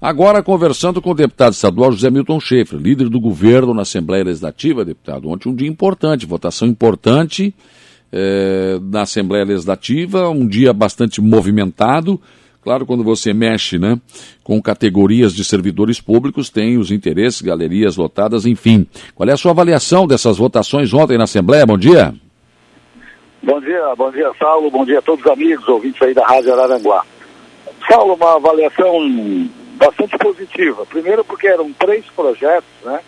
Agora, conversando com o deputado estadual José Milton Schaefer, líder do governo na Assembleia Legislativa, deputado. Ontem um dia importante, votação importante eh, na Assembleia Legislativa, um dia bastante movimentado. Claro, quando você mexe né, com categorias de servidores públicos, tem os interesses, galerias lotadas, enfim. Qual é a sua avaliação dessas votações ontem na Assembleia? Bom dia. Bom dia, bom dia, Saulo. Bom dia a todos os amigos, ouvintes aí da Rádio Araranguá. Saulo, uma avaliação bastante positiva. Primeiro porque eram três projetos, né?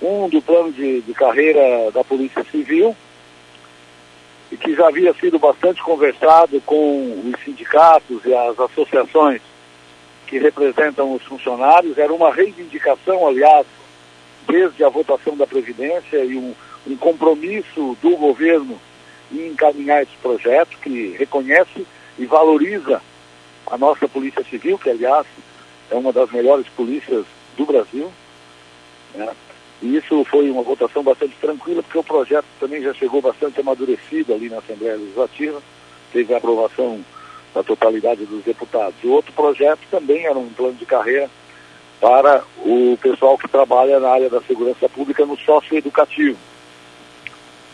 Um do plano de, de carreira da Polícia Civil, e que já havia sido bastante conversado com os sindicatos e as associações que representam os funcionários. Era uma reivindicação, aliás, desde a votação da Previdência e um, um compromisso do governo em encaminhar esse projeto que reconhece e valoriza a nossa Polícia Civil, que, aliás, é uma das melhores polícias do Brasil. Né? E isso foi uma votação bastante tranquila, porque o projeto também já chegou bastante amadurecido ali na Assembleia Legislativa, teve a aprovação da totalidade dos deputados. O outro projeto também era um plano de carreira para o pessoal que trabalha na área da segurança pública no sócio-educativo.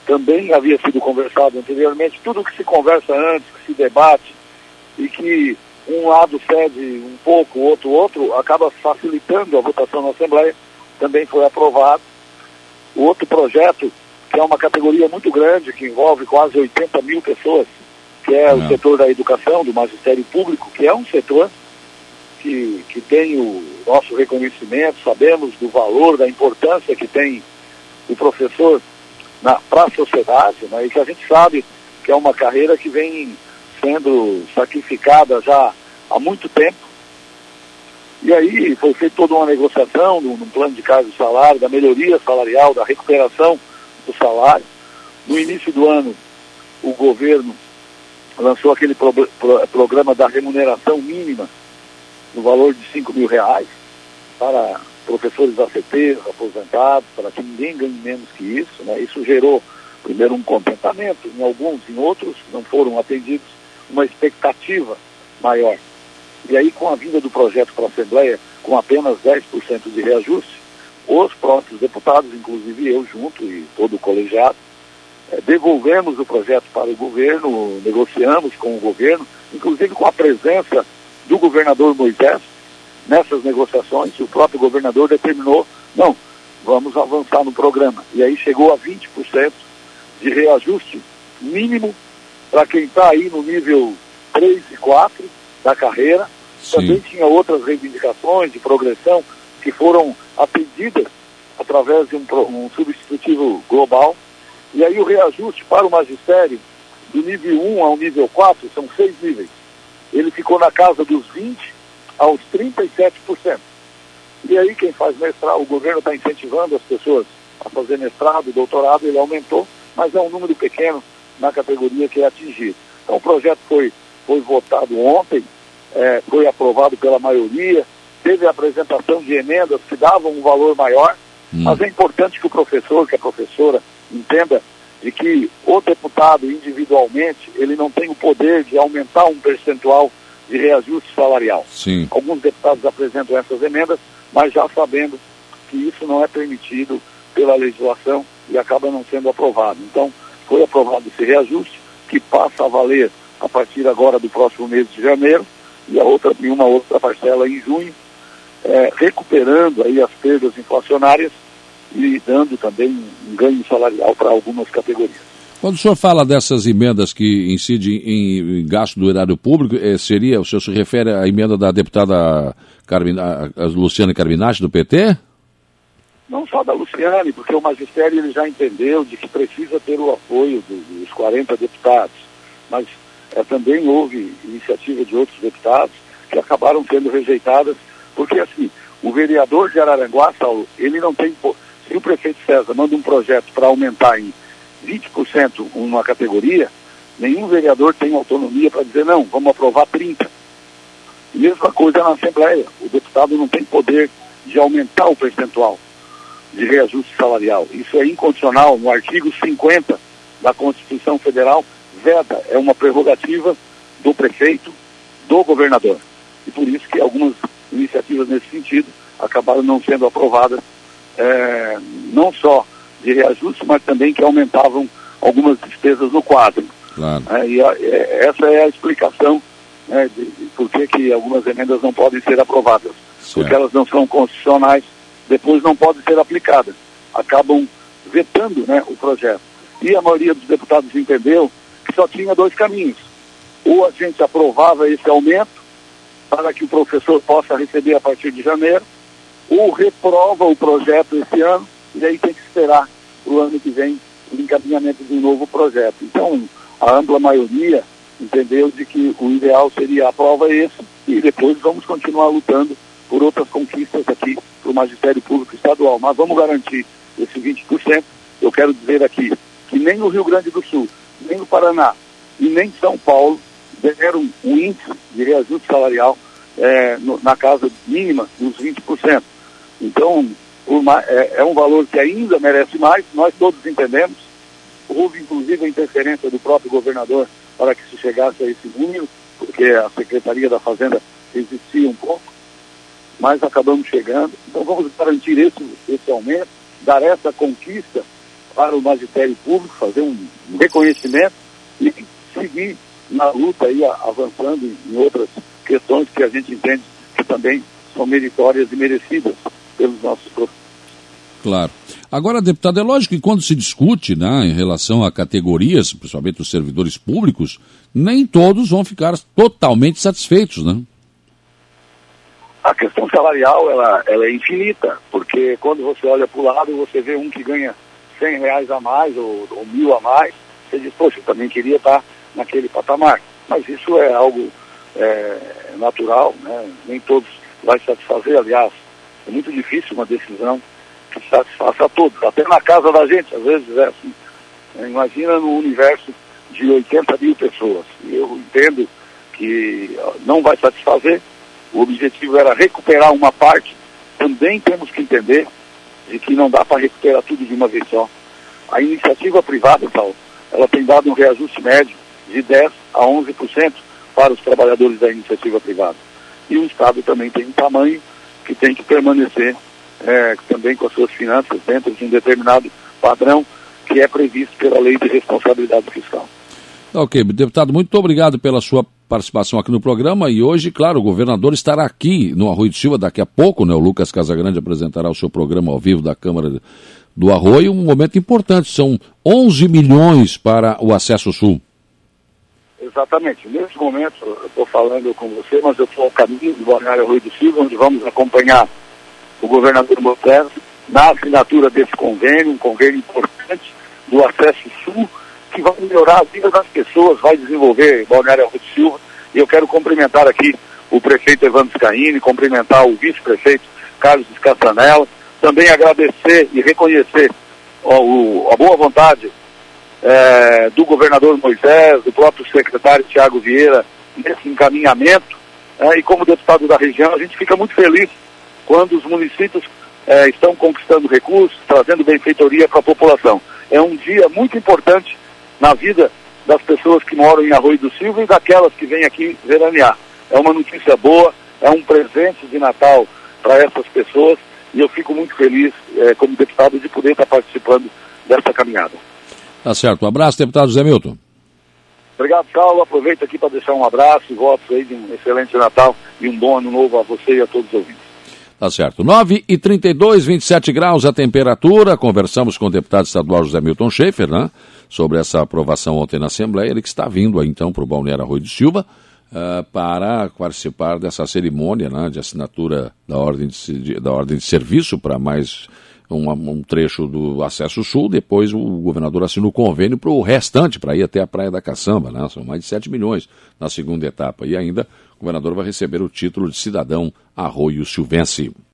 Também havia sido conversado anteriormente, tudo que se conversa antes, que se debate e que um lado cede um pouco, o outro outro, acaba facilitando a votação na Assembleia, também foi aprovado. O outro projeto, que é uma categoria muito grande, que envolve quase 80 mil pessoas, que é o setor da educação, do magistério público, que é um setor que, que tem o nosso reconhecimento, sabemos do valor, da importância que tem o professor para a sociedade, né, e que a gente sabe que é uma carreira que vem sendo sacrificada já há muito tempo. E aí foi feita toda uma negociação num, plano de cargo de salário, da melhoria salarial, da recuperação do salário. No início do ano, o governo lançou aquele pro, pro, programa da remuneração mínima no valor de 5 mil reais para professores ACTs, aposentados, para que ninguém ganhe menos que isso. Né? Isso gerou, primeiro, um contentamento, em alguns, em outros não foram atendidos, uma expectativa maior. E aí, com a vinda do projeto para a Assembleia, com apenas 10% de reajuste, os próprios deputados, inclusive eu junto e todo o colegiado, é, devolvemos o projeto para o governo, negociamos com o governo, inclusive com a presença do governador Moisés nessas negociações, o próprio governador determinou, não, vamos avançar no programa. E aí chegou a 20% de reajuste mínimo para quem está aí no nível 3 e 4 da carreira. Sim. Também tinha outras reivindicações de progressão que foram atendidas através de um, um substitutivo global. E aí o reajuste para o magistério, do nível 1 ao nível 4, são seis níveis. Ele ficou na casa dos 20 aos 37%. E aí quem faz mestrado, o governo está incentivando as pessoas a fazer mestrado, doutorado, ele aumentou, mas é um número pequeno na categoria que é atingido. Então o projeto foi, foi votado ontem, é, foi aprovado pela maioria, teve a apresentação de emendas que davam um valor maior, hum. mas é importante que o professor, que a professora entenda de que o deputado individualmente, ele não tem o poder de aumentar um percentual de reajuste salarial. Sim. Alguns deputados apresentam essas emendas, mas já sabendo que isso não é permitido pela legislação e acaba não sendo aprovado. Então, foi aprovado esse reajuste, que passa a valer a partir agora do próximo mês de janeiro, e a outra e uma outra parcela em junho, é, recuperando aí as perdas inflacionárias e dando também um ganho salarial para algumas categorias. Quando o senhor fala dessas emendas que incidem em, gasto do erário público, eh, seria, o senhor se refere à emenda da deputada Luciana Carminati, do PT? Não só da Luciane, porque o magistério ele já entendeu de que precisa ter o apoio dos 40 deputados, mas é, também houve iniciativa de outros deputados que acabaram sendo rejeitadas, porque assim, o vereador de Araranguá, Saulo, ele não tem. Se o prefeito César manda um projeto para aumentar em 20% uma categoria, nenhum vereador tem autonomia para dizer não, vamos aprovar 30%. Mesma coisa na Assembleia, o deputado não tem poder de aumentar o percentual de reajuste salarial. Isso é incondicional no artigo 50 da Constituição Federal, veda, é uma prerrogativa do prefeito, do governador. E por isso que algumas iniciativas nesse sentido, acabaram não sendo aprovadas, é, não só de reajuste, mas também que aumentavam algumas despesas no quadro. Claro. É, e a, é, essa é a explicação né, de, de por que, que algumas emendas não podem ser aprovadas. Certo. Porque elas não são constitucionais, depois não podem ser aplicadas. Acabam vetando né, o projeto. E a maioria dos deputados entendeu que só tinha dois caminhos. Ou a gente aprovava esse aumento para que o professor possa receber a partir de janeiro, ou reprova o projeto esse ano, e aí tem que esperar o ano que vem o encaminhamento de um novo projeto. Então, a ampla maioria entendeu de que o ideal seria a prova esse, e depois vamos continuar lutando por outras conquistas aqui para o Magistério Público Estadual. Mas vamos garantir esse 20%. Eu quero dizer aqui que nem no Rio Grande do Sul, nem no Paraná e nem São Paulo deram um índice de reajuste salarial é, no, na casa mínima dos 20%. Então, uma, é, é um valor que ainda merece mais, nós todos entendemos. Houve, inclusive, a interferência do próprio governador para que se chegasse a esse número, porque a Secretaria da Fazenda resistia um pouco, mas acabamos chegando. Então, vamos garantir esse, esse aumento, dar essa conquista para o magistério público, fazer um reconhecimento e seguir na luta aí, avançando em outras questões que a gente entende que também são meritórias e merecidas pelos nossos professores. Claro. Agora, deputado, é lógico que quando se discute né, em relação a categorias, principalmente os servidores públicos, nem todos vão ficar totalmente satisfeitos, né? A questão salarial, ela, ela é infinita, porque quando você olha para o lado, você vê um que ganha 100 reais a mais ou, ou mil a mais, você diz, poxa, eu também queria estar naquele patamar. Mas isso é algo é, natural, né? nem todos vai satisfazer, aliás, é muito difícil uma decisão que satisfaça a todos, até na casa da gente, às vezes é assim. É, imagina no universo de 80 mil pessoas. E eu entendo que não vai satisfazer, o objetivo era recuperar uma parte, também temos que entender de que não dá para recuperar tudo de uma vez só. A iniciativa privada, Paulo, ela tem dado um reajuste médio de 10% a 11% para os trabalhadores da iniciativa privada. E o Estado também tem um tamanho que tem que permanecer é, também com as suas finanças dentro de um determinado padrão que é previsto pela lei de responsabilidade fiscal. Ok, deputado, muito obrigado pela sua participação aqui no programa e hoje, claro, o governador estará aqui no Arroio de Silva daqui a pouco, né? O Lucas Casagrande apresentará o seu programa ao vivo da Câmara do Arroio, um momento importante, são 11 milhões para o acesso sul. Exatamente. Nesse momento, eu estou falando com você, mas eu estou ao caminho do Balneário Arroio do Silva, onde vamos acompanhar o governador Montero na assinatura desse convênio, um convênio importante do acesso sul, que vai melhorar a vida das pessoas, vai desenvolver Balneário do Silva. E eu quero cumprimentar aqui o prefeito Evandro Scaini, cumprimentar o vice-prefeito Carlos Castanella, também agradecer e reconhecer ó, o, a boa vontade é, do governador Moisés, do próprio secretário Tiago Vieira, nesse encaminhamento. É, e como deputado da região, a gente fica muito feliz quando os municípios é, estão conquistando recursos, trazendo benfeitoria para a população. É um dia muito importante na vida das pessoas que moram em Arroio do Silva e daquelas que vêm aqui veranear. É uma notícia boa, é um presente de Natal para essas pessoas e eu fico muito feliz, é, como deputado, de poder estar participando dessa caminhada. Tá certo. Um abraço, deputado Zé Milton. Obrigado, Saulo. Aproveito aqui para deixar um abraço e votos aí de um excelente Natal e um bom ano novo a você e a todos os ouvintes. Tá certo. 9 e 32, 27 graus a temperatura. Conversamos com o deputado estadual José Milton Schaefer, né? Sobre essa aprovação ontem na Assembleia. Ele que está vindo aí, então, para o Balneário Arroio de Silva uh, para participar dessa cerimônia né, de assinatura da ordem de, da ordem de serviço para mais um, um, trecho do acesso sul, depois o governador assinou o convênio para o restante, para ir até a Praia da Caçamba, né? são mais de 7 milhões na segunda etapa, e ainda o governador vai receber o título de cidadão arroio silvense.